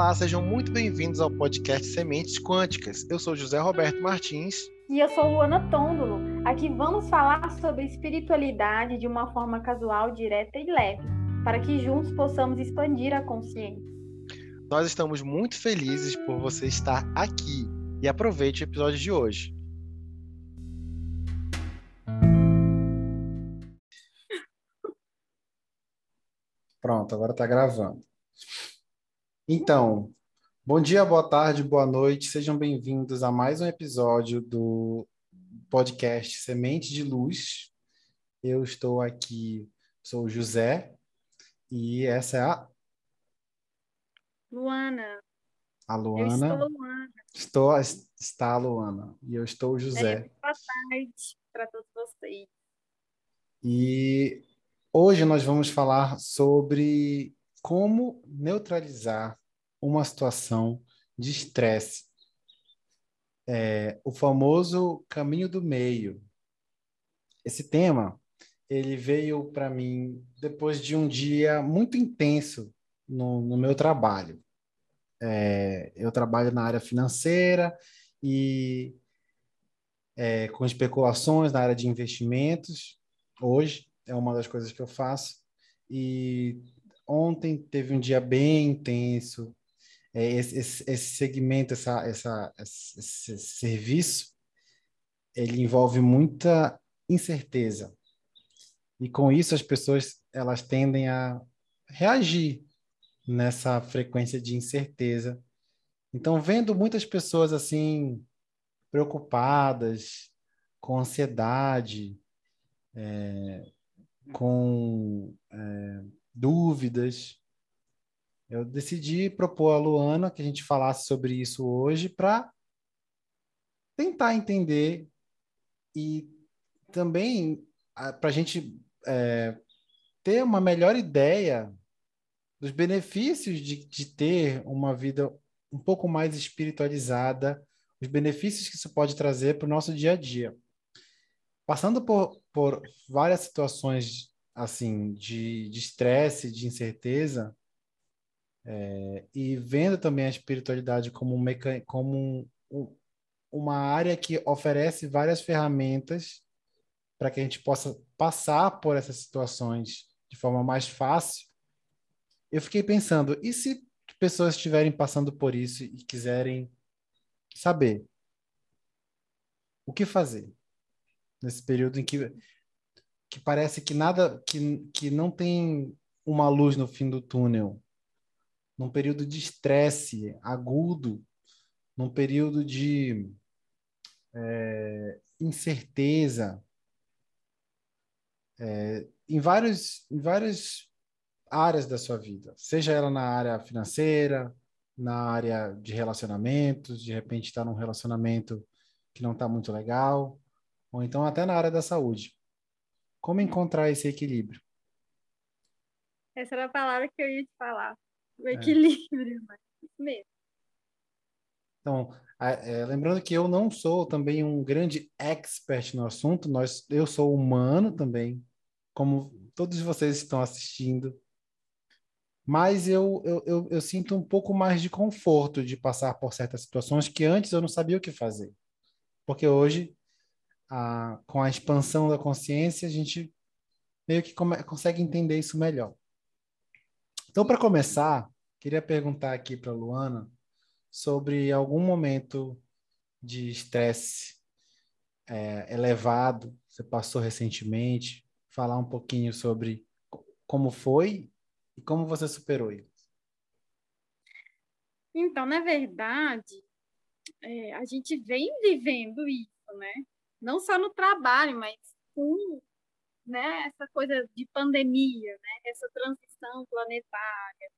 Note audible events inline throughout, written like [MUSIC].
Olá, sejam muito bem-vindos ao podcast Sementes Quânticas. Eu sou José Roberto Martins. E eu sou Luana Tôndolo. Aqui vamos falar sobre espiritualidade de uma forma casual, direta e leve, para que juntos possamos expandir a consciência. Nós estamos muito felizes por você estar aqui e aproveite o episódio de hoje. Pronto, agora está gravando. Então, bom dia, boa tarde, boa noite, sejam bem-vindos a mais um episódio do podcast Semente de Luz. Eu estou aqui, sou o José, e essa é a. Luana. A Luana. Eu estou Luana. Estou, está a Luana. E eu estou o José. É, boa tarde para todos vocês. E hoje nós vamos falar sobre como neutralizar uma situação de estresse. É, o famoso caminho do meio. Esse tema ele veio para mim depois de um dia muito intenso no, no meu trabalho. É, eu trabalho na área financeira e é, com especulações na área de investimentos. Hoje é uma das coisas que eu faço. E ontem teve um dia bem intenso. É, esse, esse, segmento, essa, essa, esse, esse serviço, ele envolve muita incerteza. E com isso as pessoas elas tendem a reagir nessa frequência de incerteza. Então, vendo muitas pessoas assim preocupadas, com ansiedade, é, com é, dúvidas, eu decidi propor a Luana que a gente falasse sobre isso hoje para tentar entender e também para a gente é, ter uma melhor ideia dos benefícios de, de ter uma vida um pouco mais espiritualizada, os benefícios que isso pode trazer para o nosso dia a dia. Passando por, por várias situações assim de estresse, de, de incerteza, é, e vendo também a espiritualidade como, um mecan... como um, uma área que oferece várias ferramentas para que a gente possa passar por essas situações de forma mais fácil, eu fiquei pensando, e se pessoas estiverem passando por isso e quiserem saber o que fazer nesse período em que, que parece que nada, que, que não tem uma luz no fim do túnel, num período de estresse agudo, num período de é, incerteza, é, em, vários, em vários áreas da sua vida, seja ela na área financeira, na área de relacionamentos, de repente está num relacionamento que não está muito legal, ou então até na área da saúde. Como encontrar esse equilíbrio? Essa era a palavra que eu ia te falar. O é. equilíbrio, [LAUGHS] é. mesmo. Então, é, lembrando que eu não sou também um grande expert no assunto, nós, eu sou humano também, como todos vocês estão assistindo mas eu, eu, eu, eu, sinto um pouco mais de conforto de passar por certas situações que antes eu não sabia o que fazer. Porque hoje, a, com a expansão da consciência, a gente meio que come, consegue entender isso melhor. Então, para começar, queria perguntar aqui para Luana sobre algum momento de estresse é, elevado, você passou recentemente, falar um pouquinho sobre como foi e como você superou isso? Então, na verdade, é, a gente vem vivendo isso, né? Não só no trabalho, mas com né, essa coisa de pandemia, né? essa transição planetária,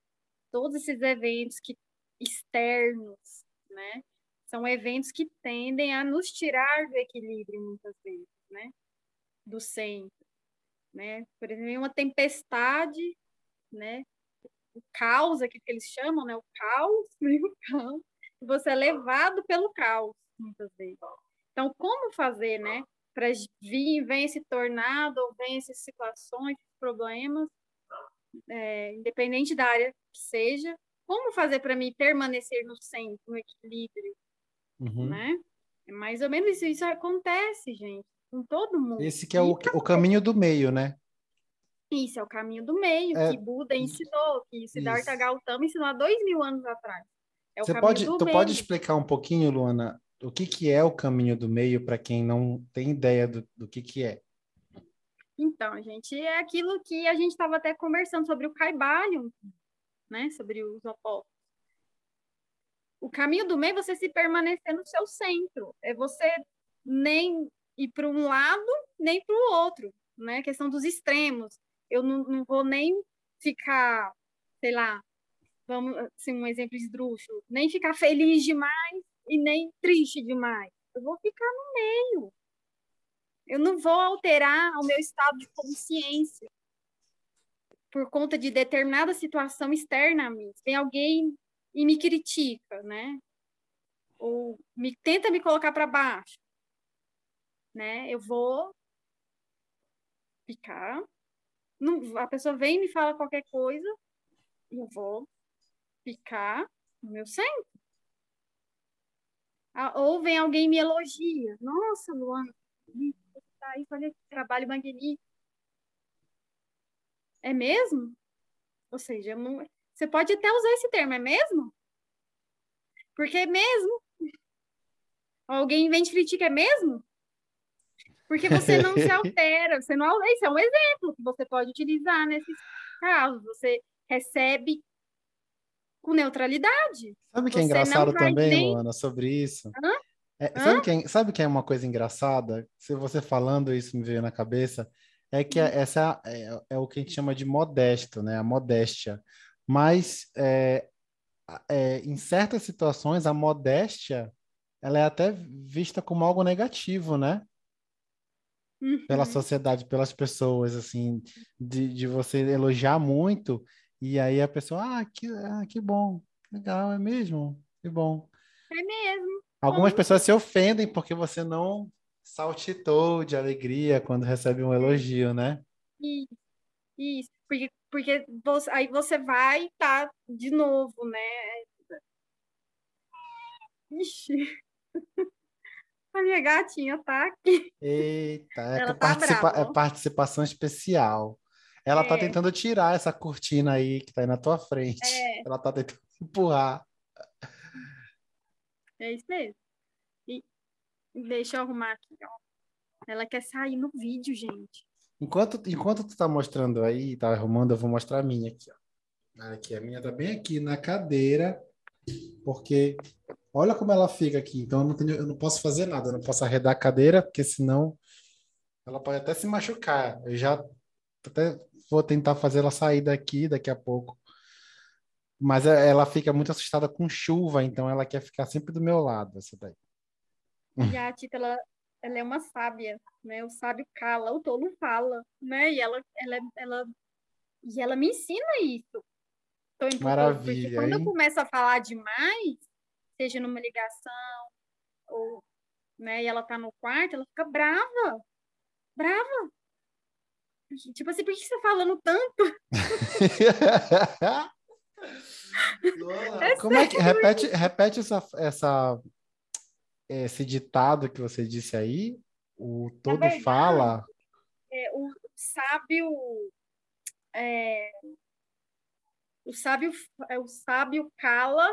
todos esses eventos que, externos, né? São eventos que tendem a nos tirar do equilíbrio muitas vezes, né? Do centro, né? Por exemplo, uma tempestade né? O caos, aqui que eles chamam, né? O caos, [LAUGHS] né? o caos. Você é levado pelo caos, muitas vezes. Então, como fazer, né? Para vir, vem esse tornado, ou vem essas situações, problemas, é, independente da área que seja, como fazer para mim permanecer no centro, no equilíbrio, uhum. né? É mais ou menos isso. Isso acontece, gente, com todo mundo. Esse que é o, o caminho do meio, né? Isso, é o caminho do meio, é... que Buda ensinou, que Siddhartha Gautama ensinou há dois mil anos atrás. É Você pode, tu meio. pode explicar um pouquinho, Luana, o que, que é o caminho do meio para quem não tem ideia do, do que, que é? Então, gente, é aquilo que a gente estava até conversando sobre o Caibalion, né? Sobre os opostos. O caminho do meio é você se permanecer no seu centro. É você nem ir para um lado, nem para o outro, né? A questão dos extremos. Eu não, não vou nem ficar, sei lá, vamos, assim, um exemplo esdrúxulo, nem ficar feliz demais e nem triste demais. Eu vou ficar no meio. Eu não vou alterar o meu estado de consciência por conta de determinada situação externa a mim. Tem alguém e me critica, né? Ou me tenta me colocar para baixo, né? Eu vou ficar. Não, a pessoa vem e me fala qualquer coisa, eu vou ficar no meu centro. Ah, ou vem alguém me elogia. Nossa, Luana, tá aí, olha que trabalho magnífico. É mesmo? Ou seja, não... você pode até usar esse termo, é mesmo? Porque é mesmo. Alguém vem te critica, é mesmo? Porque você não se [LAUGHS] altera, você não. Esse é um exemplo que você pode utilizar nesses casos. Você recebe com neutralidade. Sabe o que é engraçado também, nem... Luana, sobre isso? Hã? É, sabe, que é, sabe que é uma coisa engraçada? Se você falando isso me veio na cabeça, é que hum. essa é, é, o que a gente chama de modesto, né? A modéstia. Mas é, é, em certas situações, a modéstia ela é até vista como algo negativo, né? Uhum. Pela sociedade, pelas pessoas, assim, de, de você elogiar muito e aí a pessoa, ah, que, ah, que bom, legal, é mesmo, que bom. É mesmo. Algumas pessoas se ofendem porque você não saltitou de alegria quando recebe um elogio, né? Isso, isso. Porque, porque você, aí você vai tá de novo, né? Ixi. [LAUGHS] A minha gatinha tá aqui. Eita, é, tá participa é participação especial. Ela tá é. tá tentando tirar essa cortina aí que tá aí na tua frente. É. Ela tá tentando [LAUGHS] empurrar. É isso mesmo. E deixa eu arrumar aqui, ó. Ela quer sair no vídeo, gente. Enquanto, enquanto tu tá mostrando aí, tá arrumando, eu vou mostrar a minha aqui, ó. Aqui, a minha tá bem aqui na cadeira, porque olha como ela fica aqui. Então eu não, tenho, eu não posso fazer nada, eu não posso arredar a cadeira, porque senão ela pode até se machucar. Eu já até vou tentar fazer ela sair daqui daqui a pouco. Mas é, ela fica muito assustada com chuva, então ela quer ficar sempre do meu lado, essa daí. E a Tita, ela, ela é uma sábia, né? O sábio cala, o tolo fala, né? E ela, ela, ela, e ela me ensina isso. Maravilha. Porque quando hein? eu começo a falar demais, seja numa ligação, ou, né, e ela tá no quarto, ela fica brava. Brava. Tipo assim, por que você tá falando tanto? é Como é que repete, repete essa, essa esse ditado que você disse aí? O todo verdade, fala. É, o sábio é, o sábio é, o sábio cala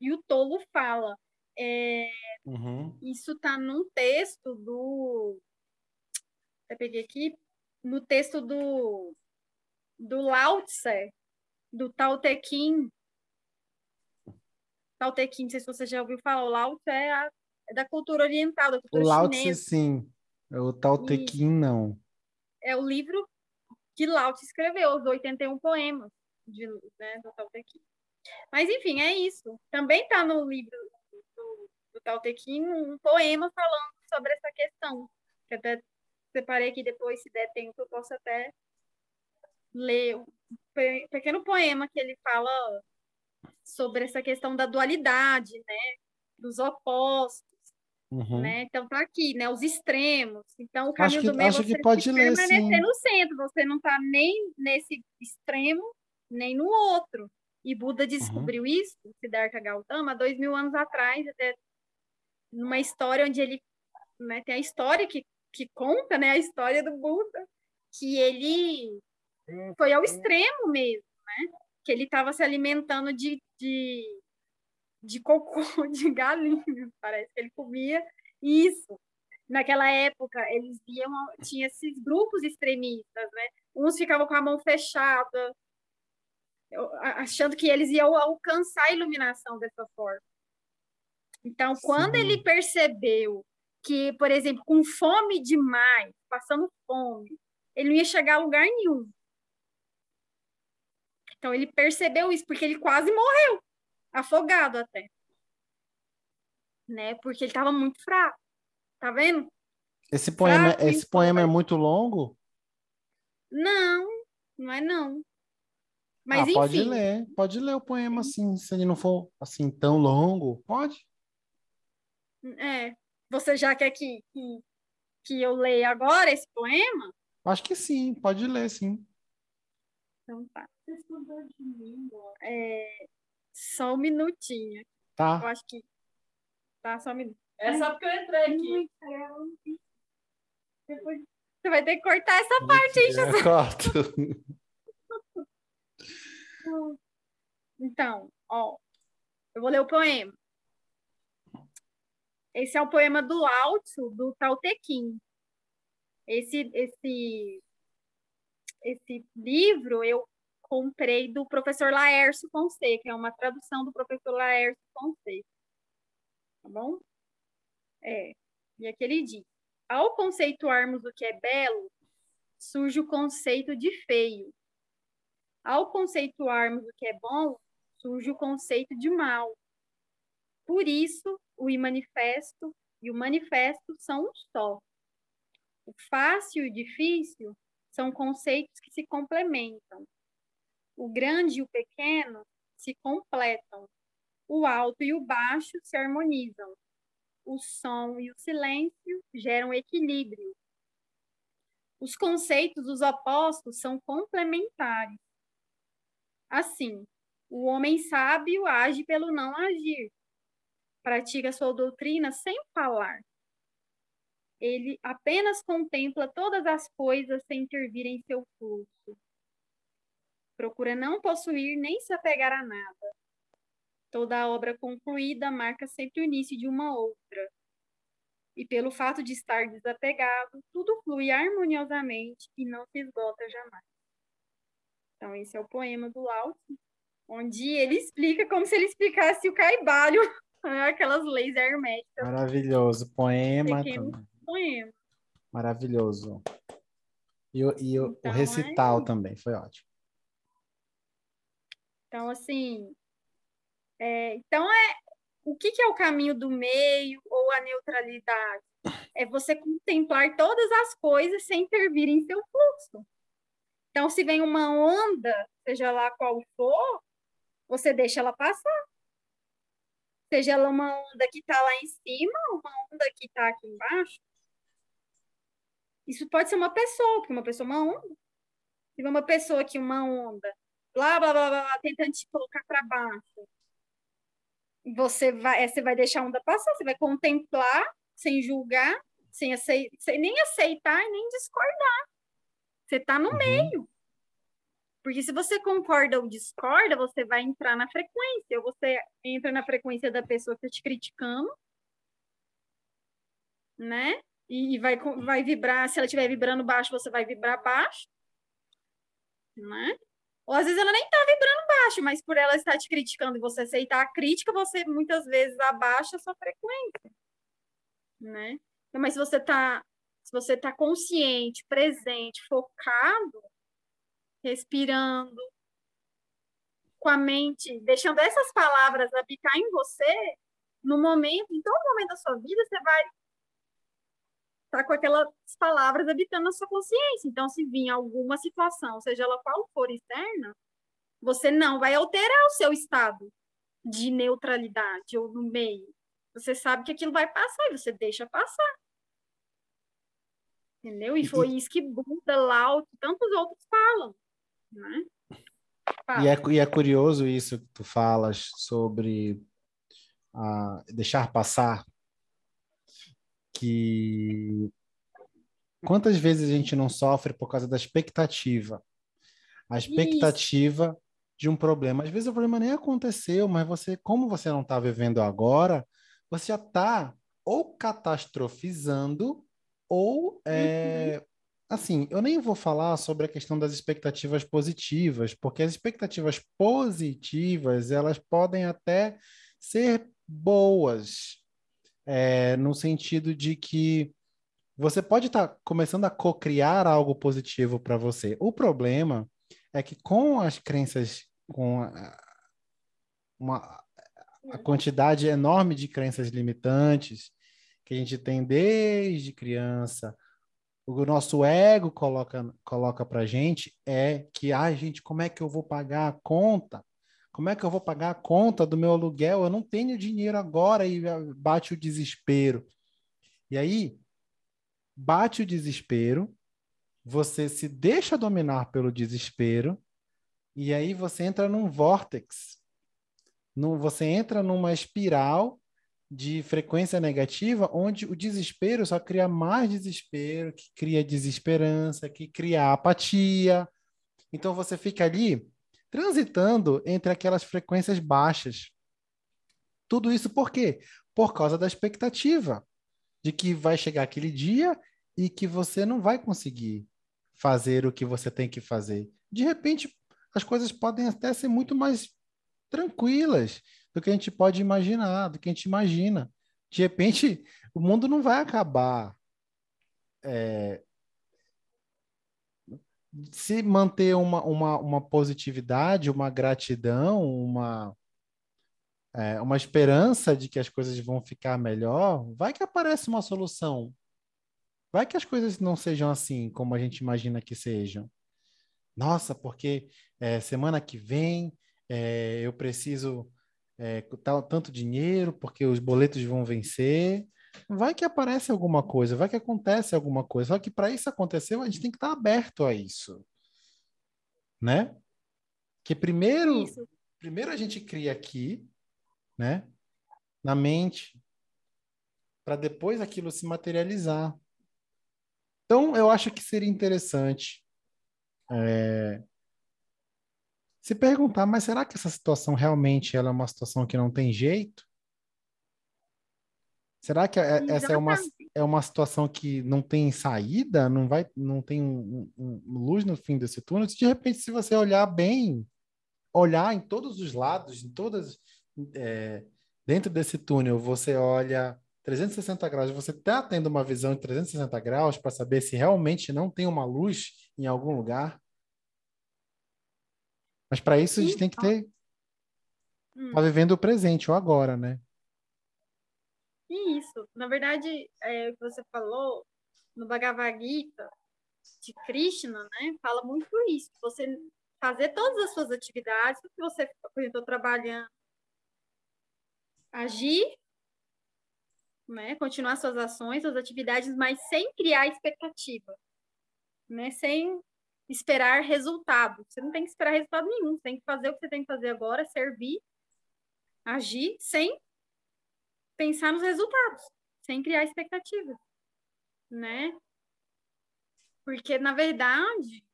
e o tolo fala. É, uhum. Isso está num texto do. Eu peguei aqui, no texto do, do Lao Tse, do Tao Te Ching. Tao Te Ching, não sei se você já ouviu falar, o Lao Tse é, a, é da cultura oriental, da cultura o Lao Tse, sim. O Tao Te Ching, não. É o livro que Lao Tse escreveu, os 81 poemas de, né, do Tao Te Ching. Mas, enfim, é isso. Também está no livro do, do Tao Te Ching um poema falando sobre essa questão, que até separei aqui depois, se der tempo, eu posso até ler um pequeno poema que ele fala sobre essa questão da dualidade, né? Dos opostos. Uhum. Né? Então tá aqui, né? Os extremos. Então o caminho que, do meio acho você que pode ler, sim. no centro. Você não tá nem nesse extremo nem no outro. E Buda uhum. descobriu uhum. isso, Siddhartha Gautama, dois mil anos atrás, até numa história onde ele né, tem a história que, que conta, né, a história do Buda, que ele foi ao extremo mesmo, né? Que ele estava se alimentando de, de, de cocô [LAUGHS] de galinha, parece que ele comia isso. Naquela época, eles iam, tinha esses grupos extremistas, né? Uns ficavam com a mão fechada, achando que eles iam alcançar a iluminação dessa forma. Então, quando Sim. ele percebeu que, por exemplo, com fome demais, passando fome, ele não ia chegar a lugar nenhum. Então, ele percebeu isso, porque ele quase morreu, afogado até. Né? Porque ele estava muito fraco. Tá vendo? Esse poema, fraco, esse poema é muito longo? Não, não é não. Mas, ah, enfim. pode ler, pode ler o poema assim, se ele não for assim tão longo, pode. É, você já quer que, que, que eu leia agora esse poema? Acho que sim, pode ler, sim. Então tá. É, só um minutinho. Tá. Eu acho que. Tá, só um minuto. É só porque eu entrei aqui. Depois você vai ter que cortar essa parte aí, Eu corto. [LAUGHS] Então, ó, eu vou ler o poema. Esse é o poema do Alto, do Tautequim. Esse, esse, esse livro eu comprei do professor Laércio Fonseca, é uma tradução do professor Laércio Fonseca. Tá bom? É. E aqui ele diz: ao conceituarmos o que é belo, surge o conceito de feio. Ao conceituarmos o que é bom, surge o conceito de mal. Por isso, o imanifesto e o manifesto são um só. O fácil e o difícil são conceitos que se complementam. O grande e o pequeno se completam. O alto e o baixo se harmonizam. O som e o silêncio geram equilíbrio. Os conceitos dos opostos são complementares. Assim, o homem sábio age pelo não agir, pratica sua doutrina sem falar. Ele apenas contempla todas as coisas sem intervir em seu fluxo. Procura não possuir nem se apegar a nada. Toda a obra concluída marca sempre o início de uma outra. E pelo fato de estar desapegado, tudo flui harmoniosamente e não se esgota jamais. Então, esse é o poema do Lao onde ele explica como se ele explicasse o caibalho Aquelas leis herméticas. Maravilhoso. Poema. Poema. Maravilhoso. E, o, e o, então, o recital é... também foi ótimo. Então, assim. É, então, é, o que, que é o caminho do meio ou a neutralidade? É você contemplar todas as coisas sem intervir em seu fluxo. Então, se vem uma onda, seja lá qual for, você deixa ela passar. Seja ela uma onda que está lá em cima ou uma onda que está aqui embaixo. Isso pode ser uma pessoa, porque uma pessoa é uma onda. Se uma pessoa que uma onda, blá, blá, blá, blá, tentando te colocar para baixo, você vai, você vai deixar a onda passar, você vai contemplar, sem julgar, sem, aceitar, sem nem aceitar e nem discordar. Você está no uhum. meio. Porque se você concorda ou discorda, você vai entrar na frequência. Ou você entra na frequência da pessoa que está te criticando, né? E vai, vai vibrar, se ela estiver vibrando baixo, você vai vibrar baixo, né? Ou às vezes ela nem está vibrando baixo, mas por ela estar te criticando e você aceitar a crítica, você muitas vezes abaixa a sua frequência, né? Então, mas se você está se você está consciente, presente, focado, respirando, com a mente, deixando essas palavras habitar em você, no momento, em todo momento da sua vida, você vai estar tá com aquelas palavras habitando na sua consciência. Então, se vir alguma situação, seja ela qual for externa, você não vai alterar o seu estado de neutralidade ou no meio. Você sabe que aquilo vai passar e você deixa passar. Entendeu? E foi isso que Buda, Lao, tantos outros falam E é, e é curioso isso que tu falas sobre uh, deixar passar, que quantas vezes a gente não sofre por causa da expectativa? A expectativa isso. de um problema. Às vezes o problema nem aconteceu, mas você, como você não está vivendo agora, você já está ou catastrofizando ou é, uhum assim, eu nem vou falar sobre a questão das expectativas positivas, porque as expectativas positivas, elas podem até ser boas, é, no sentido de que você pode estar tá começando a co-criar algo positivo para você. O problema é que com as crenças, com a, uma, a quantidade enorme de crenças limitantes que a gente tem desde criança, o nosso ego coloca, coloca para gente é que, ah, gente, como é que eu vou pagar a conta? Como é que eu vou pagar a conta do meu aluguel? Eu não tenho dinheiro agora e bate o desespero. E aí, bate o desespero, você se deixa dominar pelo desespero, e aí você entra num vórtex. Você entra numa espiral de frequência negativa, onde o desespero só cria mais desespero, que cria desesperança, que cria apatia. Então você fica ali transitando entre aquelas frequências baixas. Tudo isso por quê? Por causa da expectativa de que vai chegar aquele dia e que você não vai conseguir fazer o que você tem que fazer. De repente, as coisas podem até ser muito mais tranquilas do que a gente pode imaginar, do que a gente imagina. De repente, o mundo não vai acabar. É, se manter uma, uma, uma positividade, uma gratidão, uma, é, uma esperança de que as coisas vão ficar melhor, vai que aparece uma solução. Vai que as coisas não sejam assim como a gente imagina que sejam. Nossa, porque é, semana que vem é, eu preciso é, tal, tanto dinheiro, porque os boletos vão vencer. Vai que aparece alguma coisa, vai que acontece alguma coisa. Só que para isso acontecer, a gente tem que estar aberto a isso. Né? Que primeiro, isso. primeiro a gente cria aqui, né? Na mente, para depois aquilo se materializar. Então, eu acho que seria interessante é, se perguntar, mas será que essa situação realmente ela é uma situação que não tem jeito? Será que é, essa é uma, é uma situação que não tem saída, não vai, não tem um, um, luz no fim desse túnel? De repente, se você olhar bem, olhar em todos os lados, em todas, é, dentro desse túnel, você olha 360 graus, você está tendo uma visão de 360 graus para saber se realmente não tem uma luz em algum lugar? Mas para isso a gente tem que ter. Hum. Tá vivendo o presente, o agora, né? Isso. Na verdade, é, o que você falou no Bhagavad Gita de Krishna, né? Fala muito isso. Você fazer todas as suas atividades, o que você, exemplo, trabalhando, agir, né? Continuar suas ações, suas atividades, mas sem criar expectativa, né? Sem esperar resultado. Você não tem que esperar resultado nenhum. Você tem que fazer o que você tem que fazer agora, servir, agir, sem pensar nos resultados, sem criar expectativa, né? Porque, na verdade,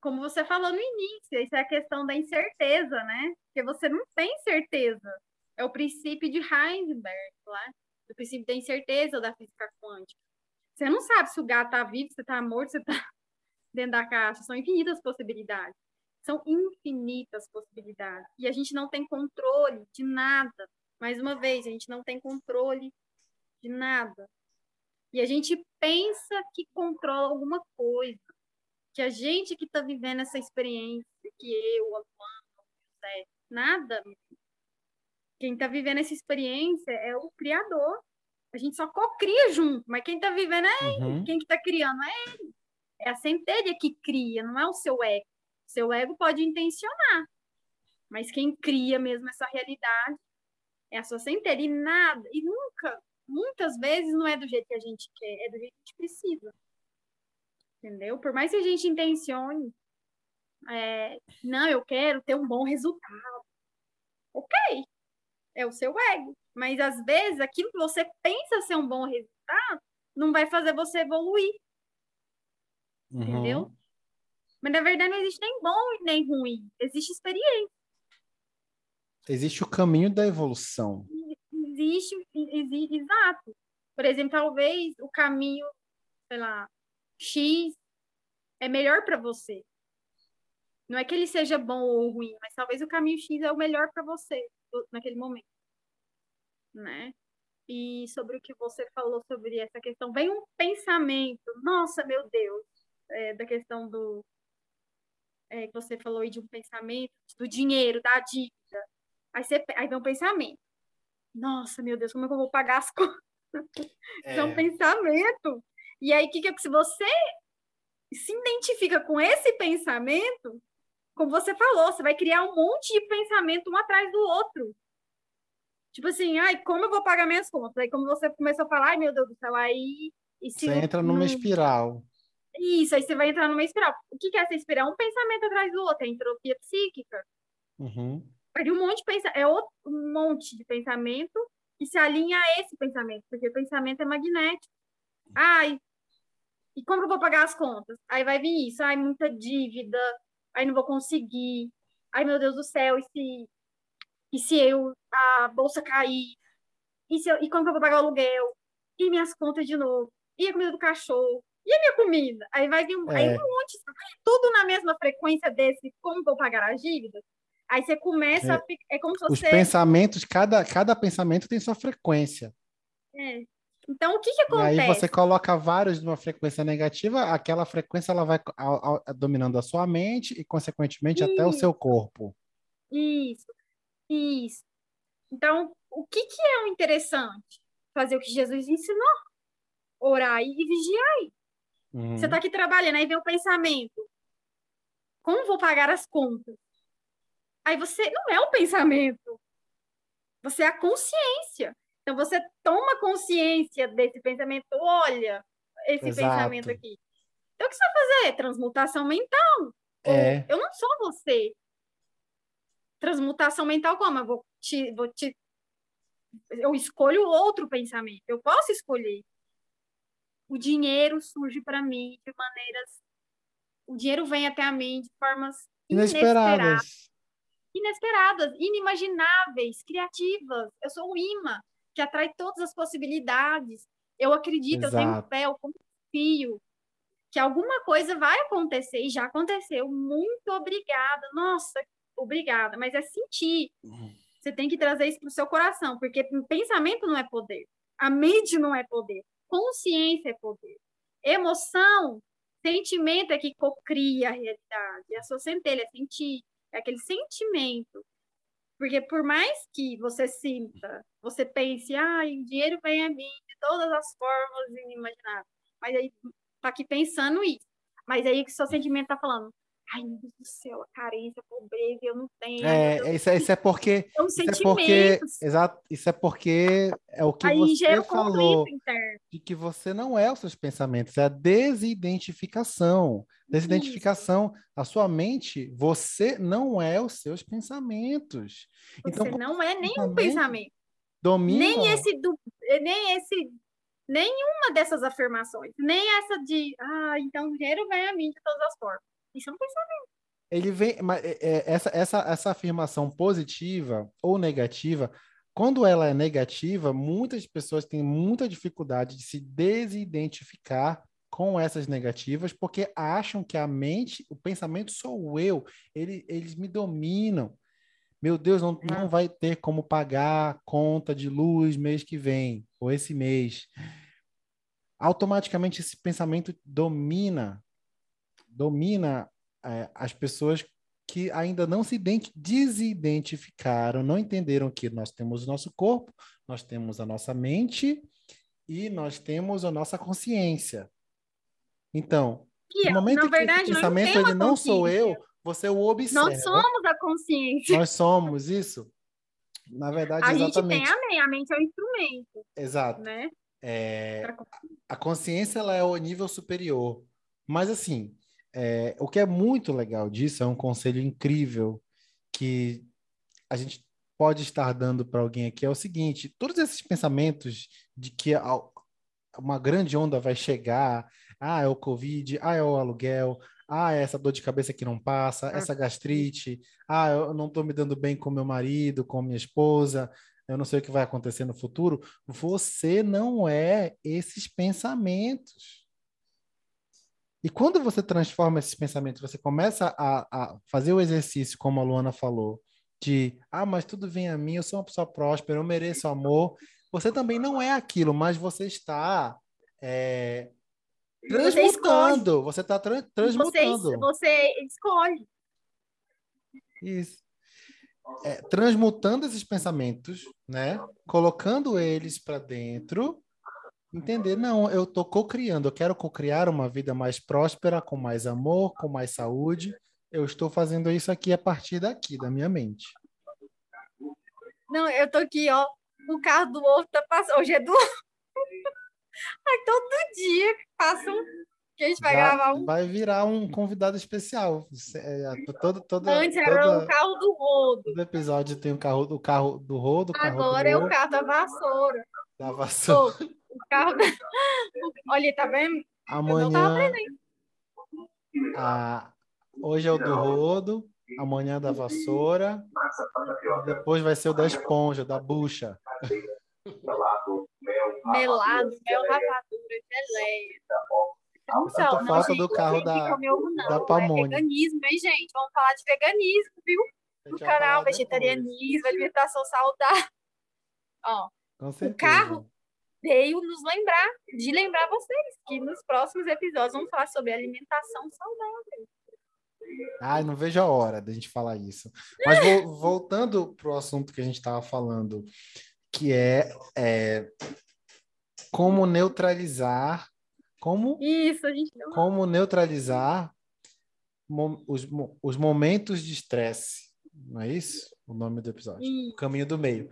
como você falou no início, isso é a questão da incerteza, né? Porque você não tem certeza. É o princípio de Heisenberg, lá, o princípio da incerteza da física quântica. Você não sabe se o gato está vivo, se está morto, se está dentro da caixa. São infinitas possibilidades. São infinitas possibilidades. E a gente não tem controle de nada. Mais uma vez, a gente não tem controle de nada. E a gente pensa que controla alguma coisa. Que a gente que está vivendo essa experiência, que eu, a Luana, o José, nada. Quem está vivendo essa experiência é o Criador. A gente só cocria junto, mas quem está vivendo é ele. Uhum. Quem que está criando é ele. É a centelha que cria, não é o seu ego. Seu ego pode intencionar, mas quem cria mesmo essa realidade é a sua centelha. E nada, e nunca, muitas vezes não é do jeito que a gente quer, é do jeito que a gente precisa. Entendeu? Por mais que a gente intencione, é, não, eu quero ter um bom resultado. Ok, é o seu ego. Mas às vezes aquilo que você pensa ser um bom resultado não vai fazer você evoluir. Uhum. Entendeu? Mas na verdade não existe nem bom e nem ruim. Existe experiência. Existe o caminho da evolução. Existe, existe, exato. Por exemplo, talvez o caminho, sei lá, X é melhor para você. Não é que ele seja bom ou ruim, mas talvez o caminho X é o melhor para você naquele momento. Né? E sobre o que você falou sobre essa questão, vem um pensamento, nossa, meu Deus, é, da questão do. É, que você falou aí de um pensamento, do dinheiro, da dívida. Aí, você, aí vem um pensamento. Nossa, meu Deus, como é que eu vou pagar as [LAUGHS] contas? É, é um pensamento. E aí, que, que se você se identifica com esse pensamento, como você falou, você vai criar um monte de pensamento um atrás do outro. Tipo assim, ai, como eu vou pagar minhas contas? Aí, como você começou a falar, ai, meu Deus do céu, aí. você entra numa espiral. Isso, aí você vai entrar numa espiral. O que é essa espiral? Um pensamento atrás do outro, é entropia psíquica. Uhum. Um monte de pensa... É outro, um monte de pensamento que se alinha a esse pensamento, porque o pensamento é magnético. Ai, e como eu vou pagar as contas? Aí vai vir isso, ai, muita dívida, aí não vou conseguir, ai, meu Deus do céu, e se, e se eu, a bolsa cair? E, se eu, e como eu vou pagar o aluguel? E minhas contas de novo? E a comida do cachorro? E a minha comida? Aí vai vir um, é. aí um monte, tudo na mesma frequência desse, como vou pagar as dívidas? Aí você começa é. a é como se você... Os pensamentos, cada, cada pensamento tem sua frequência. É. Então, o que, que acontece? E aí você coloca vários numa frequência negativa, aquela frequência ela vai dominando a sua mente e, consequentemente, isso. até o seu corpo. Isso, isso. Então, o que, que é o interessante? Fazer o que Jesus ensinou. Orar e vigiar. Uhum. Você está aqui trabalhando, aí vem o pensamento. Como vou pagar as contas? Aí você não é o pensamento. Você é a consciência. Então você toma consciência desse pensamento, olha esse Exato. pensamento aqui. Então o que você vai fazer? Transmutação mental. É. Eu não sou você. Transmutação mental como? Eu vou te, vou te eu escolho outro pensamento. Eu posso escolher. O dinheiro surge para mim de maneiras o dinheiro vem até a mim de formas inesperadas. inesperadas inimagináveis, criativas. Eu sou um imã que atrai todas as possibilidades. Eu acredito, Exato. eu tenho fé, eu confio que alguma coisa vai acontecer e já aconteceu. Muito obrigada. Nossa, obrigada. Mas é sentir. Você tem que trazer isso para o seu coração, porque pensamento não é poder. A mente não é poder. Consciência é poder. Emoção, sentimento é que cocria a realidade. A sua centelha é sentir. É aquele sentimento. Porque por mais que você sinta, você pense, ah, o dinheiro vem a mim de todas as formas inimagináveis. Mas aí tá aqui pensando isso. Mas aí que o seu sentimento tá falando, ai meu Deus do céu, a carência, a pobreza, eu não tenho. É, isso, é, isso é porque. São isso é porque, exato, isso é porque é o que aí você falou. De que você não é os seus pensamentos, é a desidentificação. Desidentificação. Isso. A sua mente, você não é os seus pensamentos. Então, você então, não é nenhum pensamento. Domina. Nem esse do, nem esse nenhuma dessas afirmações, nem essa de, ah, então o dinheiro vem a mim de todas as formas. Isso é um pensamento. Ele vem, mas é, é, essa, essa, essa afirmação positiva ou negativa, quando ela é negativa, muitas pessoas têm muita dificuldade de se desidentificar com essas negativas, porque acham que a mente, o pensamento sou eu, ele, eles me dominam. Meu Deus, não, não vai ter como pagar conta de luz mês que vem, ou esse mês. Automaticamente esse pensamento domina domina é, as pessoas que ainda não se desidentificaram, não entenderam que nós temos o nosso corpo, nós temos a nossa mente e nós temos a nossa consciência. Então, que, no momento verdade, que o pensamento ele não sou eu, você o observa. Nós somos a consciência. Nós somos isso. Na verdade, a exatamente. A gente tem a mente, a mente é o instrumento. Exato. Né? É, a consciência ela é o nível superior. Mas assim, é, o que é muito legal disso é um conselho incrível que a gente pode estar dando para alguém aqui é o seguinte: todos esses pensamentos de que uma grande onda vai chegar, ah, é o Covid, ah, é o aluguel, ah, é essa dor de cabeça que não passa, ah. essa gastrite, ah, eu não estou me dando bem com meu marido, com minha esposa, eu não sei o que vai acontecer no futuro. Você não é esses pensamentos. E quando você transforma esses pensamentos, você começa a, a, fazer o exercício, como a Luana falou, de ah, mas tudo vem a mim, eu sou uma pessoa próspera, eu mereço amor. Você também não é aquilo, mas você está é, transmutando. Você está tra transmutando. Você, você escolhe. Isso. É, transmutando esses pensamentos, né? Colocando eles para dentro entender, não, eu estou co-criando, eu quero co-criar uma vida mais próspera, com mais amor, com mais saúde. Eu estou fazendo isso aqui a partir daqui, da minha mente. Não, eu tô aqui, ó. O carro do ovo tá passando. Hoje é do. [LAUGHS] Ai, todo dia que passa um. Que a gente vai Já gravar um. Vai virar um convidado especial. É, todo, todo, Antes era o carro do rodo. Todo episódio tem o carro, o carro do rodo. Agora é o carro da vassoura. Da vassoura. Oh o carro. Da... [LAUGHS] Olha, tá vendo? Amanhã. Ah, hoje é o do rodo, amanhã é da vassoura, depois vai ser o da esponja, da bucha. Melado, mel, rapadura, geleia. Então, não, falta gente, do carro da, ovo, não. da pamonha. É veganismo, hein, gente? Vamos falar de veganismo, viu? No canal, vegetarianismo, alimentação saudável. Ó, o carro veio nos lembrar, de lembrar vocês, que nos próximos episódios vamos falar sobre alimentação saudável. Ai, não vejo a hora da gente falar isso. Mas vou, voltando para o assunto que a gente estava falando, que é, é, como neutralizar, como isso, a gente não... como neutralizar os, os momentos de estresse, não é isso? O nome do episódio, o caminho do meio.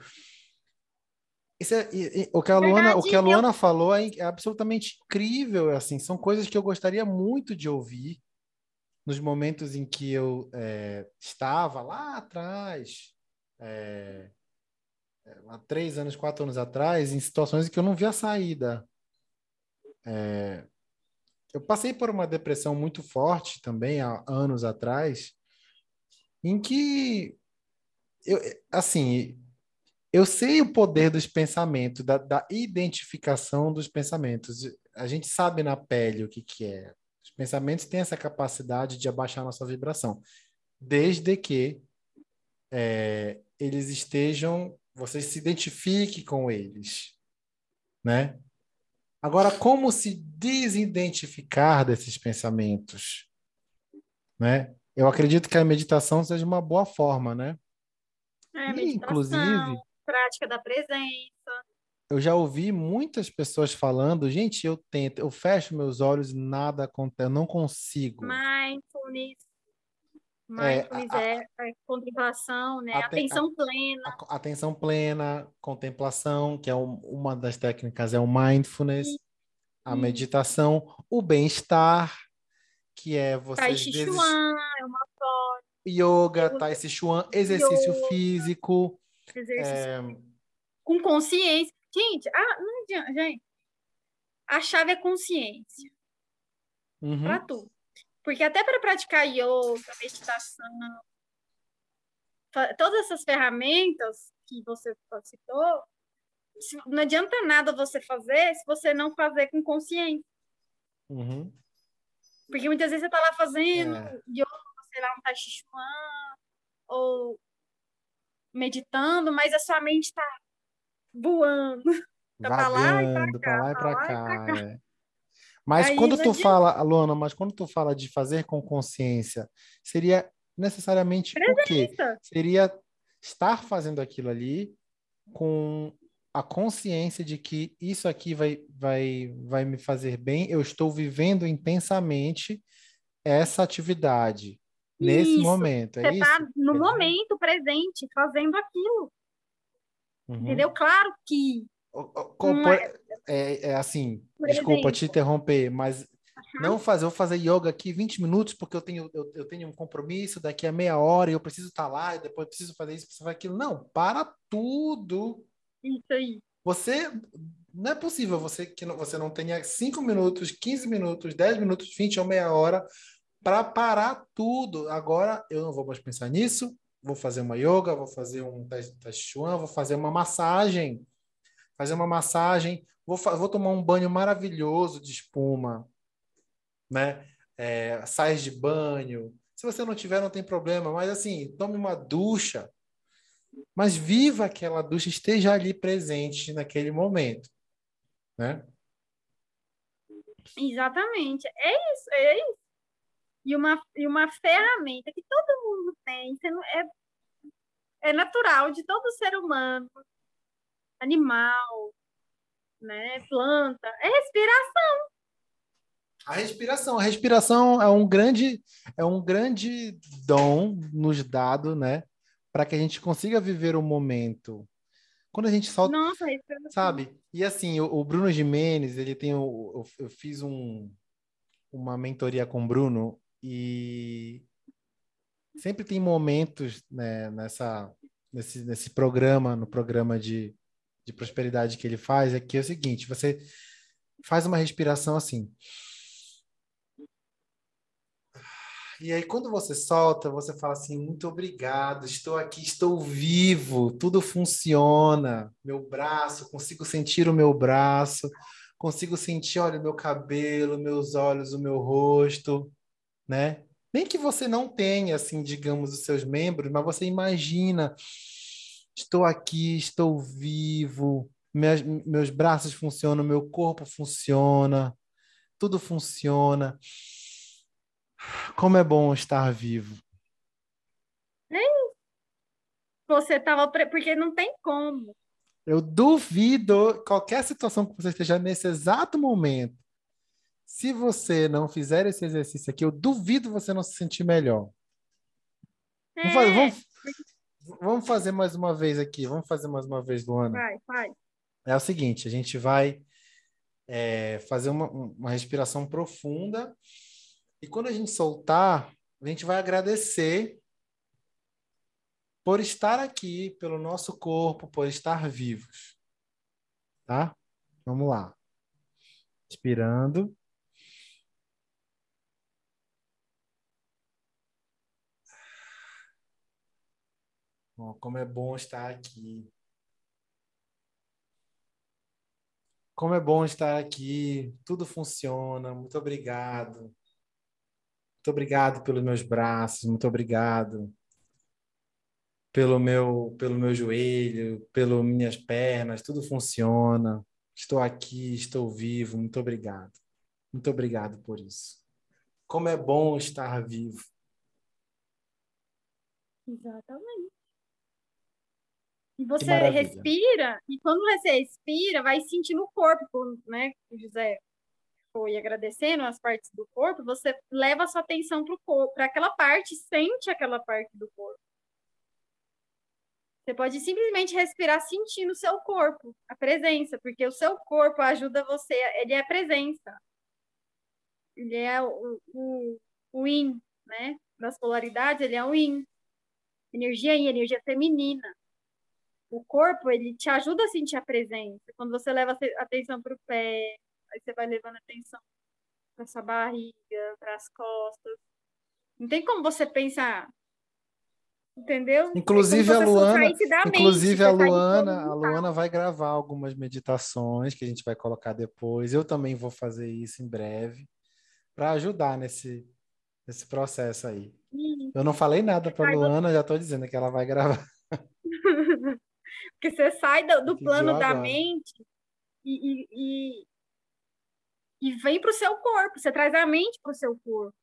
É, o que a Luana, o que a Luana falou é, é, absolutamente incrível, assim, são coisas que eu gostaria muito de ouvir nos momentos em que eu é, estava lá atrás, é, é, há três anos, quatro anos atrás, em situações em que eu não via saída. É, eu passei por uma depressão muito forte também há anos atrás, em que eu, assim, eu sei o poder dos pensamentos, da, da, identificação dos pensamentos. A gente sabe na pele o que, que é. Os pensamentos têm essa capacidade de abaixar nossa vibração, desde que é, eles estejam, você se identifique com eles, né? Agora, como se desidentificar desses pensamentos, né? Eu acredito que a meditação seja uma boa forma, né? É, e, inclusive, prática da presença. Eu já ouvi muitas pessoas falando, gente, eu tento, eu fecho meus olhos e nada acontece, eu não consigo. Mindfulness. Mindfulness é, é, é contemplação, né? Atenção plena. atenção plena, contemplação, que é um, uma das técnicas, é o mindfulness, a meditação, o bem-estar, que é você. Tai Chi Chuan, é uma forma. Yoga, Tai Chi Chuan, exercício yoga. físico. Exercício. É... Com consciência. Gente, ah, não adianta, gente. A chave é consciência. Uhum. Para tudo. Porque até para praticar yoga, meditação, todas essas ferramentas que você citou, não adianta nada você fazer se você não fazer com consciência. Uhum. Porque muitas vezes você está lá fazendo é. yoga, sei lá, um tai chi chuan, ou meditando, mas a sua mente está voando. Tá para lá e para cá. lá e para cá. cá. É. Mas Aí, quando tu fala, Luana, mas quando tu fala de fazer com consciência, seria necessariamente Presença. o quê? Seria estar fazendo aquilo ali com a consciência de que isso aqui vai, vai, vai me fazer bem, eu estou vivendo intensamente essa atividade nesse isso. momento. É Você está no é. momento presente, fazendo aquilo. Uhum. Entendeu? Claro que. é... É, é... assim, Por desculpa exemplo. te interromper, mas Não fazer, eu vou fazer yoga aqui 20 minutos porque eu tenho, eu, eu tenho um compromisso daqui a meia hora e eu preciso estar lá e depois preciso fazer isso, preciso fazer aquilo. Não, para tudo. Isso aí. Você não é possível você que não, você não tenha 5 minutos, 15 minutos, 10 minutos, 20 ou meia hora para parar tudo. Agora eu não vou mais pensar nisso, vou fazer uma yoga, vou fazer um tai chuan, vou fazer uma massagem. Fazer uma massagem, vou, vou tomar um banho maravilhoso de espuma, né? É, sais de banho. Se você não tiver, não tem problema, mas assim, tome uma ducha, mas viva aquela ducha, esteja ali presente naquele momento, né? Exatamente. É isso, é isso. E uma, e uma ferramenta que todo mundo tem, é, é natural de todo ser humano, animal, né, planta, é respiração. A respiração, a respiração é um grande é um grande dom nos dado, né, para que a gente consiga viver o momento. Quando a gente solta, Nossa, sabe? E assim, o, o Bruno Jimenez, ele tem o, eu, eu fiz um uma mentoria com o Bruno e sempre tem momentos né, nessa nesse, nesse programa, no programa de, de prosperidade que ele faz, é que é o seguinte: você faz uma respiração assim. E aí, quando você solta, você fala assim: muito obrigado, estou aqui, estou vivo, tudo funciona. Meu braço, consigo sentir o meu braço, consigo sentir, olha, o meu cabelo, meus olhos, o meu rosto, né? Nem que você não tenha, assim, digamos, os seus membros, mas você imagina: estou aqui, estou vivo, meus, meus braços funcionam, meu corpo funciona, tudo funciona. Como é bom estar vivo. Nem você estava. Pre... Porque não tem como. Eu duvido qualquer situação que você esteja nesse exato momento. Se você não fizer esse exercício aqui, eu duvido você não se sentir melhor. É. Vamos, vamos, fazer mais uma vez aqui. Vamos fazer mais uma vez, Luana. Vai, vai. É o seguinte: a gente vai é, fazer uma, uma respiração profunda e quando a gente soltar, a gente vai agradecer por estar aqui, pelo nosso corpo, por estar vivos. Tá? Vamos lá. Inspirando. Como é bom estar aqui. Como é bom estar aqui. Tudo funciona. Muito obrigado. Muito obrigado pelos meus braços, muito obrigado pelo meu, pelo meu joelho, pelas minhas pernas, tudo funciona. Estou aqui, estou vivo, muito obrigado. Muito obrigado por isso. Como é bom estar vivo. Exatamente. E você respira, e quando você respira, vai sentindo o corpo, né, José? foi agradecendo as partes do corpo, você leva a sua atenção para o corpo, para aquela parte, sente aquela parte do corpo. Você pode simplesmente respirar sentindo o seu corpo, a presença, porque o seu corpo ajuda você, ele é a presença. Ele é o, o, o yin, né? Das polaridades, ele é o yin. Energia yin, energia feminina. O corpo, ele te ajuda a sentir a presença. Quando você leva atenção para o pé, Aí você vai levando atenção para sua barriga, para as costas. Não tem como você pensar, entendeu? Inclusive a Luana, inclusive a Luana, a Luana vai gravar algumas meditações que a gente vai colocar depois. Eu também vou fazer isso em breve para ajudar nesse nesse processo aí. Eu não falei nada para Luana, já estou dizendo que ela vai gravar. Porque você sai do, do plano da mente e, e, e vem para o seu corpo, você traz a mente para o seu corpo,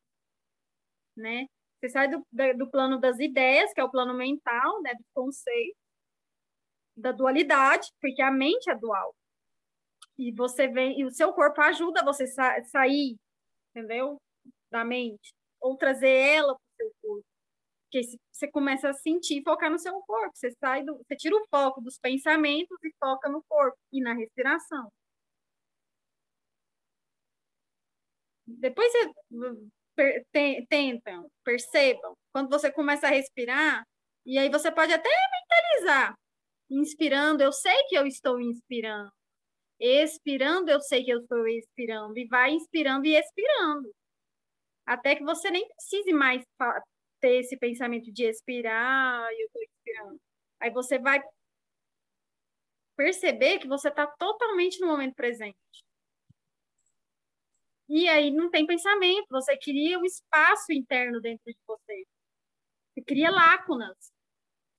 né? Você sai do, do plano das ideias, que é o plano mental, né, do conceito, da dualidade, porque a mente é dual. E você vem, e o seu corpo ajuda você sa sair, entendeu? Da mente, ou trazer ela para o seu corpo. Porque você começa a sentir, focar no seu corpo, você sai do, você tira o foco dos pensamentos e foca no corpo e na respiração. depois você te, tentam, percebam, quando você começa a respirar, e aí você pode até mentalizar, inspirando, eu sei que eu estou inspirando, expirando, eu sei que eu estou expirando, e vai inspirando e expirando, até que você nem precise mais ter esse pensamento de expirar, eu estou expirando. Aí você vai perceber que você está totalmente no momento presente. E aí não tem pensamento, você cria um espaço interno dentro de você. Você cria lacunas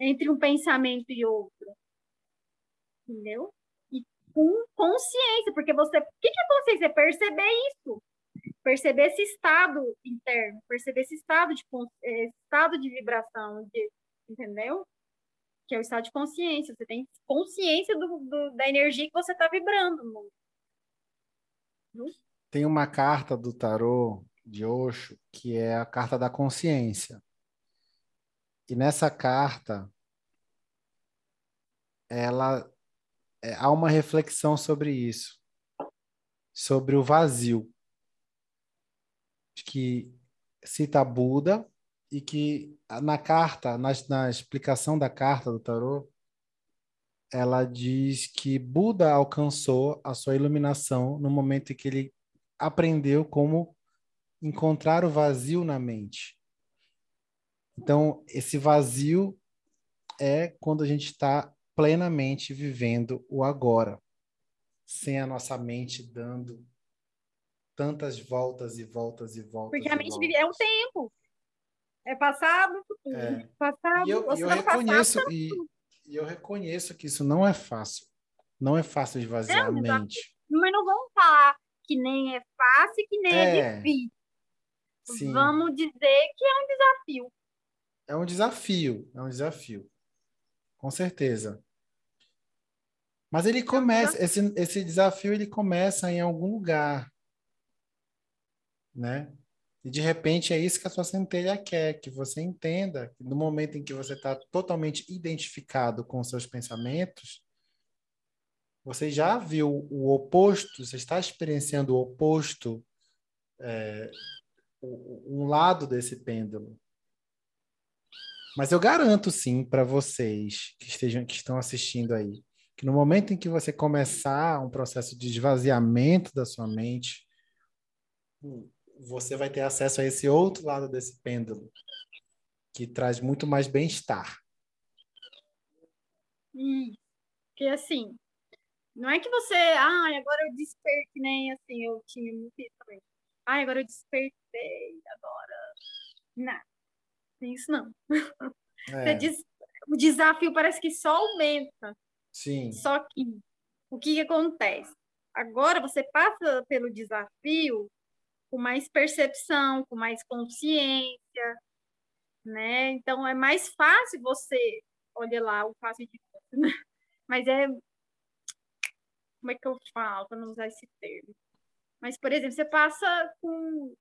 entre um pensamento e outro. Entendeu? E com consciência, porque você. O que é consciência? É perceber isso. Perceber esse estado interno, perceber esse estado de, esse estado de vibração, de, entendeu? Que é o estado de consciência. Você tem consciência do, do da energia que você está vibrando. Não? Tem uma carta do tarô de Osho que é a carta da consciência. E nessa carta, ela é, há uma reflexão sobre isso, sobre o vazio, que cita Buda e que na carta, na, na explicação da carta do tarô, ela diz que Buda alcançou a sua iluminação no momento em que ele aprendeu como encontrar o vazio na mente. Então, esse vazio é quando a gente está plenamente vivendo o agora, sem a nossa mente dando tantas voltas e voltas e voltas. Porque a mente vive, é o tempo. É passado, futuro. É. Passado, e eu, eu reconheço passado, e, e, eu reconheço que isso não é fácil. Não é fácil esvaziar é, a mente. Mas não vamos falar que nem é fácil, que nem é, é difícil. Sim. Vamos dizer que é um desafio. É um desafio, é um desafio. Com certeza. Mas ele começa, esse, esse desafio ele começa em algum lugar, né? E de repente é isso que a sua centelha quer, que você entenda que no momento em que você está totalmente identificado com os seus pensamentos, você já viu o oposto, você está experienciando o oposto, é, um lado desse pêndulo. Mas eu garanto sim para vocês que estejam que estão assistindo aí, que no momento em que você começar um processo de esvaziamento da sua mente, você vai ter acesso a esse outro lado desse pêndulo, que traz muito mais bem-estar. Hum, que assim, não é que você, ai, ah, agora eu despertei, nem assim, eu tinha muito isso também. Ai, agora eu despertei, agora. Não, isso não. [LAUGHS] É. O desafio parece que só aumenta. Sim. Só que o que acontece? Agora você passa pelo desafio com mais percepção, com mais consciência, né? Então é mais fácil você, olha lá, o fácil de né? mas é como é que eu falo para não usar esse termo? Mas, por exemplo, você passa com,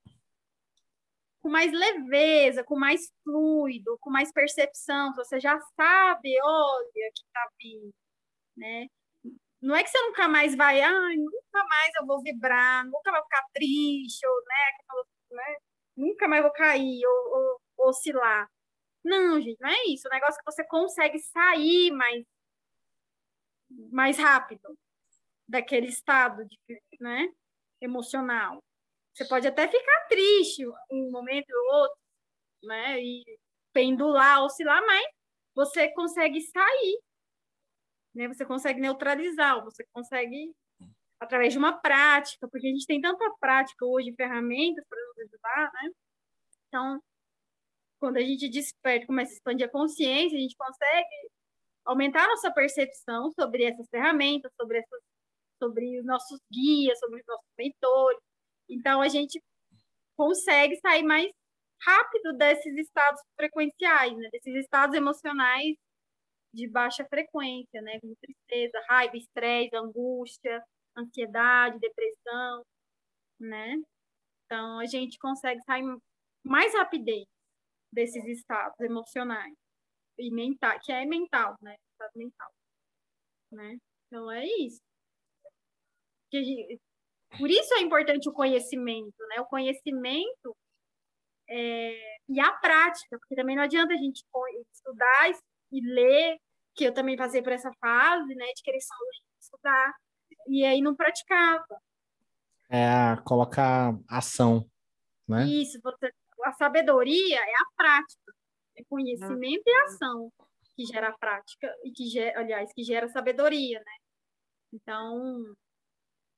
com mais leveza, com mais fluido, com mais percepção, você já sabe, olha, que tá vindo, né? Não é que você nunca mais vai, nunca mais eu vou vibrar, nunca vai ficar triste, ou, né, né? nunca mais vou cair ou, ou, ou oscilar. Não, gente, não é isso. O negócio é que você consegue sair mais, mais rápido daquele estado de, né, emocional. Você pode até ficar triste um momento ou outro, né, e pendular, oscilar, mas você consegue sair, né? Você consegue neutralizar, você consegue através de uma prática, porque a gente tem tanta prática hoje, ferramentas para nos ajudar, né? Então, quando a gente desperta, começa a expandir a consciência, a gente consegue aumentar a nossa percepção sobre essas ferramentas, sobre essas sobre os nossos guias, sobre os nossos mentores. Então, a gente consegue sair mais rápido desses estados frequenciais, né? desses estados emocionais de baixa frequência, né? como tristeza, raiva, estresse, angústia, ansiedade, depressão, né? Então, a gente consegue sair mais rapidez desses estados emocionais e mental, que é mental, né? Estado mental, né? Então, é isso Por isso é importante o conhecimento, né? O conhecimento é, e a prática, porque também não adianta a gente estudar e ler, que eu também passei por essa fase, né, de querer só estudar, e aí não praticava. É, colocar ação, né? Isso, você, a sabedoria é a prática, é conhecimento e ação que gera a prática e que gera, aliás, que gera sabedoria, né? Então,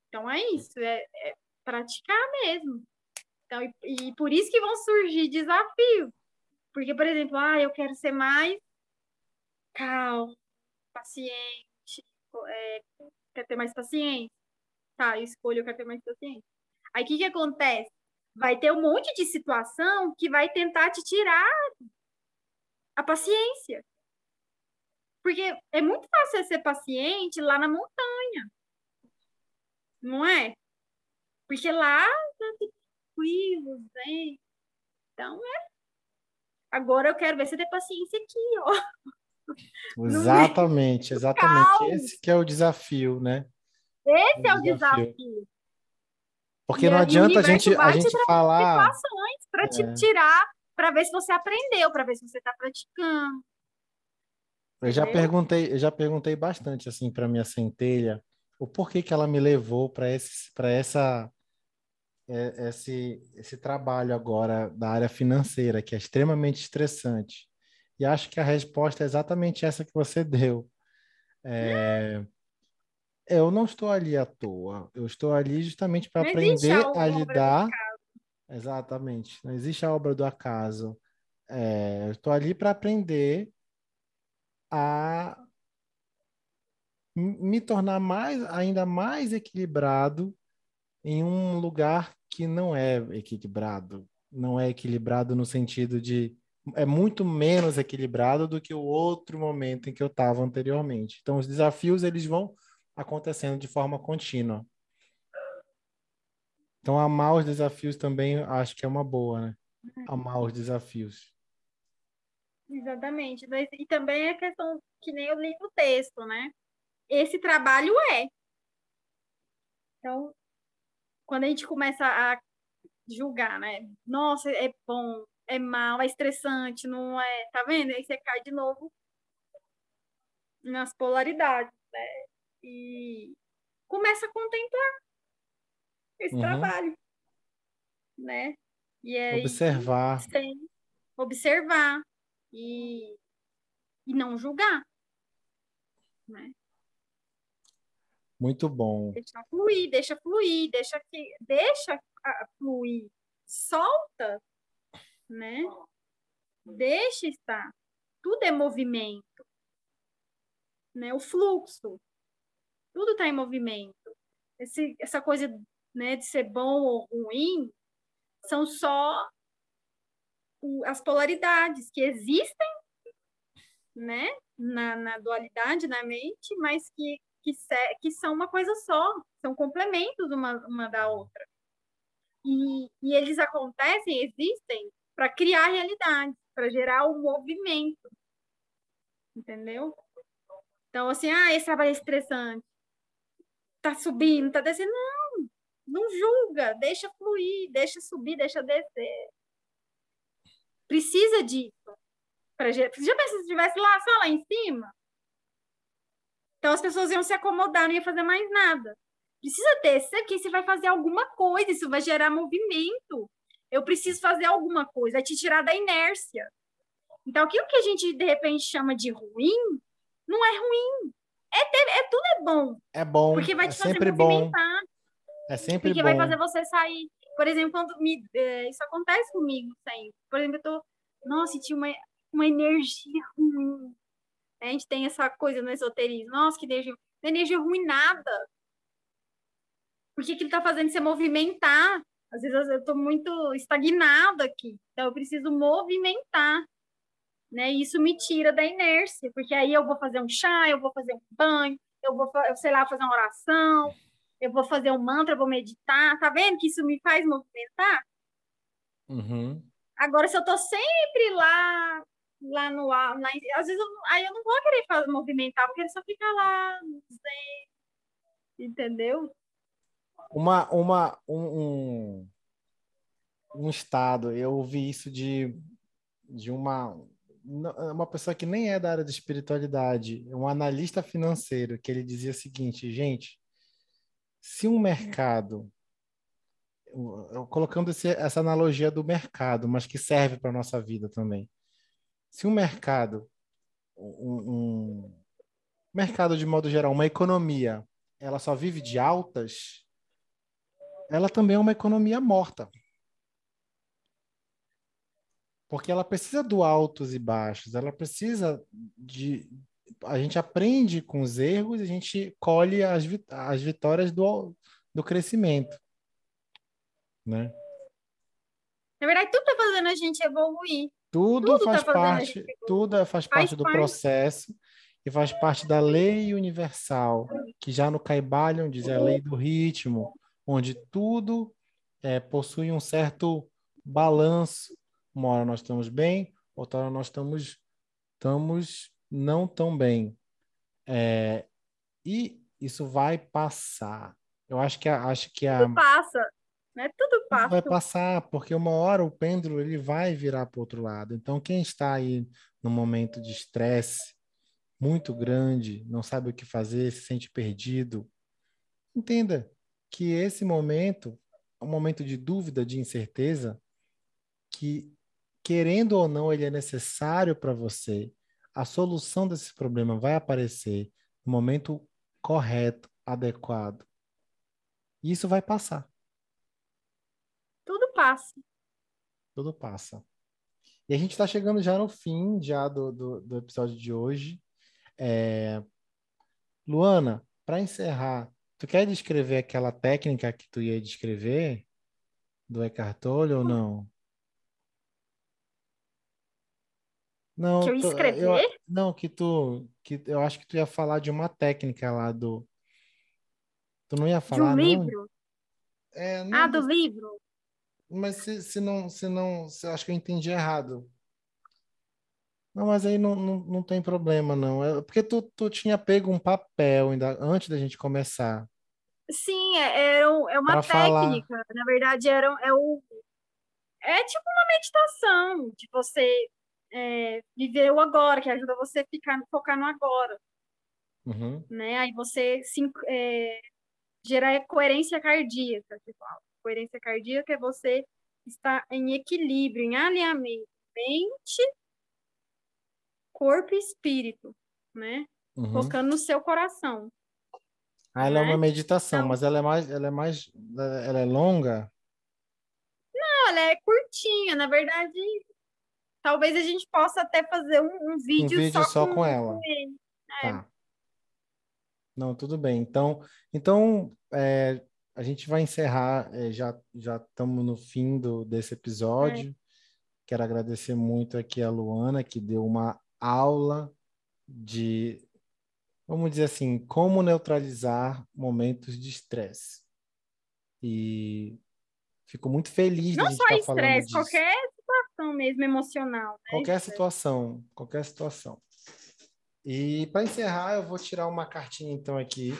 então é isso, é, é praticar mesmo. Então, e, e, por isso que vão surgir desafios. Porque, por exemplo, ah, eu quero ser mais calmo, paciente, é, quer ter mais paciência. Tá, eu escolho, eu quero ter mais paciência. Aí o que, que acontece? Vai ter um monte de situação que vai tentar te tirar a paciência. Porque é muito fácil ser paciente lá na montanha. Não é? Porque lá tranquilo, vem. Então, é. Agora eu quero ver você ter paciência aqui, ó. Exatamente, exatamente. Esse que é o desafio, né? Esse é o, é o desafio. desafio. Porque e não adianta a gente, a gente falar. para é. te tirar, para ver se você aprendeu, para ver se você está praticando. Eu já perguntei, eu já perguntei bastante assim para minha centelha o porquê que ela me levou para esse, para essa é, esse, esse trabalho agora da área financeira, que é extremamente estressante. E acho que a resposta é exatamente essa que você deu. É, eu não estou ali à toa, eu estou ali justamente para aprender a, a lidar. Exatamente, não existe a obra do acaso. É, eu estou ali para aprender a me tornar mais, ainda mais equilibrado em um lugar que não é equilibrado. Não é equilibrado no sentido de é muito menos equilibrado do que o outro momento em que eu estava anteriormente. Então os desafios eles vão acontecendo de forma contínua. Então amar os desafios também acho que é uma boa, né? Amar os desafios. Exatamente. E também é questão que nem eu li no texto, né? Esse trabalho é. Então, quando a gente começa a julgar, né? Nossa, é bom, é mal, é estressante, não é. Tá vendo? Aí você cai de novo nas polaridades, né? E começa a contemplar esse uhum. trabalho, né? E aí, observar. Sem observar e, e não julgar, né? Muito bom. Deixa fluir, deixa fluir, deixa que deixa fluir, solta, né? Deixa estar. Tudo é movimento, né? O fluxo, tudo está em movimento. Esse, essa coisa, né, de ser bom ou ruim, são só as polaridades que existem, né, na, na dualidade, na mente, mas que que, que são uma coisa só, são complementos uma, uma da outra. E, e eles acontecem, existem, para criar realidade, para gerar o um movimento. Entendeu? Então, assim, ah, esse trabalho é estressante. Tá subindo, tá descendo. Não, não julga, deixa fluir, deixa subir, deixa descer. Precisa disso. Pra, já pensa se estivesse lá, só lá em cima? Então as pessoas iam se acomodar, não ia fazer mais nada. Precisa ter, isso aqui você vai fazer alguma coisa, isso vai gerar movimento. Eu preciso fazer alguma coisa, é te tirar da inércia. Então, aquilo que a gente de repente chama de ruim, não é ruim. É, ter, é tudo é bom. É bom. Porque vai é te fazer sempre movimentar. Bom. É sempre porque bom. vai fazer você sair. Por exemplo, quando me, é, isso acontece comigo sempre. Por exemplo, eu tô, nossa, tinha uma, uma energia ruim. A gente tem essa coisa no esoterismo. Nossa, que energia, é energia ruim nada. Por que, que ele está fazendo você movimentar? Às vezes eu estou muito estagnada aqui. Então eu preciso movimentar. Né? E isso me tira da inércia, porque aí eu vou fazer um chá, eu vou fazer um banho, eu vou, sei lá, fazer uma oração, eu vou fazer um mantra, eu vou meditar. Tá vendo que isso me faz movimentar? Uhum. Agora, se eu tô sempre lá lá no ar, lá, às vezes eu, aí eu não vou querer fazer, movimentar, porque ele só fica lá, entendeu? Uma, uma, um, um, um estado, eu ouvi isso de, de uma, uma pessoa que nem é da área de espiritualidade, um analista financeiro, que ele dizia o seguinte, gente, se um mercado, colocando esse, essa analogia do mercado, mas que serve para a nossa vida também, se um mercado, um, um mercado de modo geral, uma economia, ela só vive de altas, ela também é uma economia morta. Porque ela precisa do altos e baixos, ela precisa de. A gente aprende com os erros, a gente colhe as, as vitórias do, do crescimento. Né? Na verdade, tudo está fazendo a gente evoluir. Tudo, tudo faz tá parte, tudo é, faz, faz parte do parte. processo e faz parte da lei universal, que já no Caibalion diz é a lei do ritmo, onde tudo é, possui um certo balanço. Uma hora nós estamos bem, outra hora nós estamos, estamos não tão bem. É, e isso vai passar. Eu acho que a, acho que a tudo passa, né? Tudo passa. Vai passar, porque uma hora o pêndulo ele vai virar para o outro lado. Então quem está aí no momento de estresse muito grande, não sabe o que fazer, se sente perdido, entenda que esse momento é um momento de dúvida, de incerteza, que, querendo ou não, ele é necessário para você. A solução desse problema vai aparecer no momento correto, adequado. E isso vai passar. Tudo passa. Tudo passa. E a gente está chegando já no fim já do, do, do episódio de hoje. É... Luana, para encerrar, Tu quer descrever aquela técnica que tu ia descrever do Eckhart Tolle ou não? Não, que eu escrever? Eu, não, que tu, que eu acho que tu ia falar de uma técnica lá do. Tu não ia falar de um livro? É, não, ah, do livro. Mas se, se não, se não, se acho que eu entendi errado. Não, mas aí não, não, não tem problema, não. É porque tu, tu tinha pego um papel ainda antes da gente começar. Sim, é, é, é uma técnica. Falar. Na verdade, era, é, o, é tipo uma meditação, de você é, viver o agora, que ajuda você a ficar, focar no agora. Uhum. Né? Aí você se, é, gera coerência cardíaca, fala. Coerência cardíaca é você estar em equilíbrio, em alinhamento, mente corpo e espírito, né? Uhum. Focando no seu coração. Ah, ela né? é uma né? meditação, então, mas ela é mais, ela é mais, ela é longa? Não, ela é curtinha. Na verdade, talvez a gente possa até fazer um, um vídeo, um vídeo só, só com, com ela. Com ele. É. Tá. Não, tudo bem. Então, então é, a gente vai encerrar. É, já já estamos no fim do, desse episódio. É. Quero agradecer muito aqui a Luana que deu uma aula de, vamos dizer assim, como neutralizar momentos de estresse. E fico muito feliz Não de só estresse, qualquer situação mesmo emocional. Né? Qualquer situação, qualquer situação. E para encerrar, eu vou tirar uma cartinha então aqui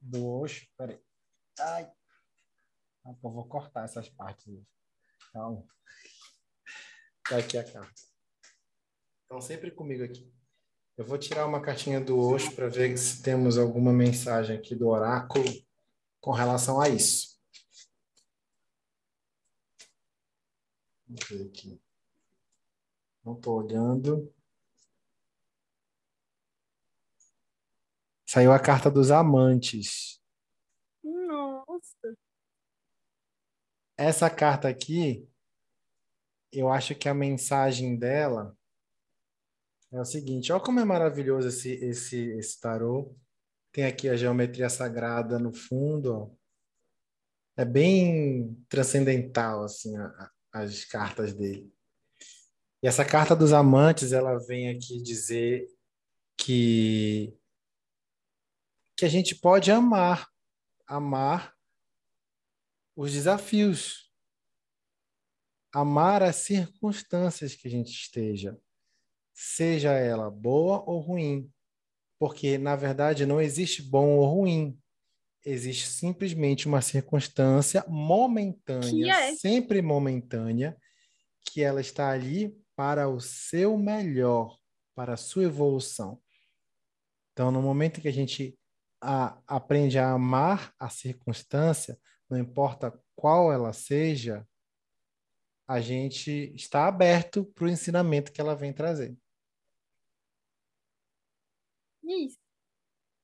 do Osho. Peraí. Ai. Eu vou cortar essas partes. Calma. Tá aqui a carta. Estão sempre comigo aqui. Eu vou tirar uma cartinha do Osho para ver se temos alguma mensagem aqui do oráculo com relação a isso. Vamos ver aqui. Não estou olhando. Saiu a carta dos amantes. Nossa. Essa carta aqui, eu acho que a mensagem dela é o seguinte, olha como é maravilhoso esse, esse, esse tarô. Tem aqui a geometria sagrada no fundo, ó. É bem transcendental, assim, a, as cartas dele. E essa carta dos amantes, ela vem aqui dizer que que a gente pode amar, amar os desafios, amar as circunstâncias que a gente esteja seja ela boa ou ruim, porque na verdade não existe bom ou ruim, existe simplesmente uma circunstância momentânea, é. sempre momentânea, que ela está ali para o seu melhor, para a sua evolução. Então, no momento que a gente a, aprende a amar a circunstância, não importa qual ela seja, a gente está aberto para o ensinamento que ela vem trazer.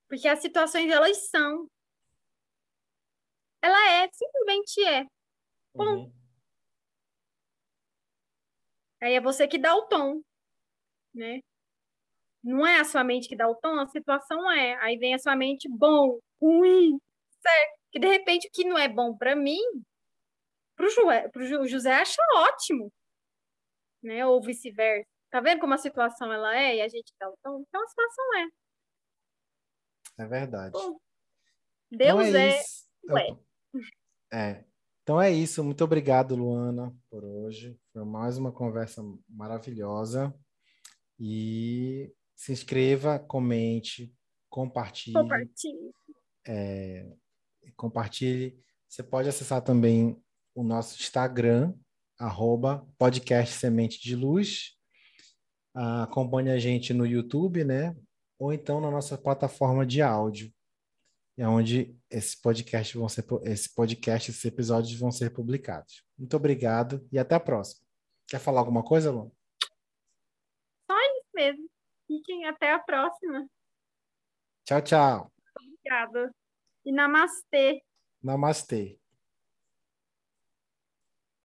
Porque as situações, elas são. Ela é, simplesmente é. Bom. Uhum. Aí é você que dá o tom, né? Não é a sua mente que dá o tom, a situação é. Aí vem a sua mente bom, ruim, certo? Que de repente o que não é bom para mim, pro, Joé, pro José acha ótimo, né? Ou vice-versa. Tá vendo como a situação ela é e a gente dá o tom? Então a situação é. É verdade. Bom, Deus Então é. ué. É. Então é isso. Muito obrigado, Luana, por hoje. Foi mais uma conversa maravilhosa. E se inscreva, comente, compartilhe. Compartilhe. compartilhe. Você pode acessar também o nosso Instagram, arroba podcast Semente de Luz. Ah, acompanhe a gente no YouTube, né? Ou então na nossa plataforma de áudio, é onde esse podcast vão ser, esse podcast, esses episódios vão ser publicados. Muito obrigado e até a próxima. Quer falar alguma coisa, Lu? Mesmo. Fiquem até a próxima. Tchau, tchau. Obrigada. E namastê. Namastê.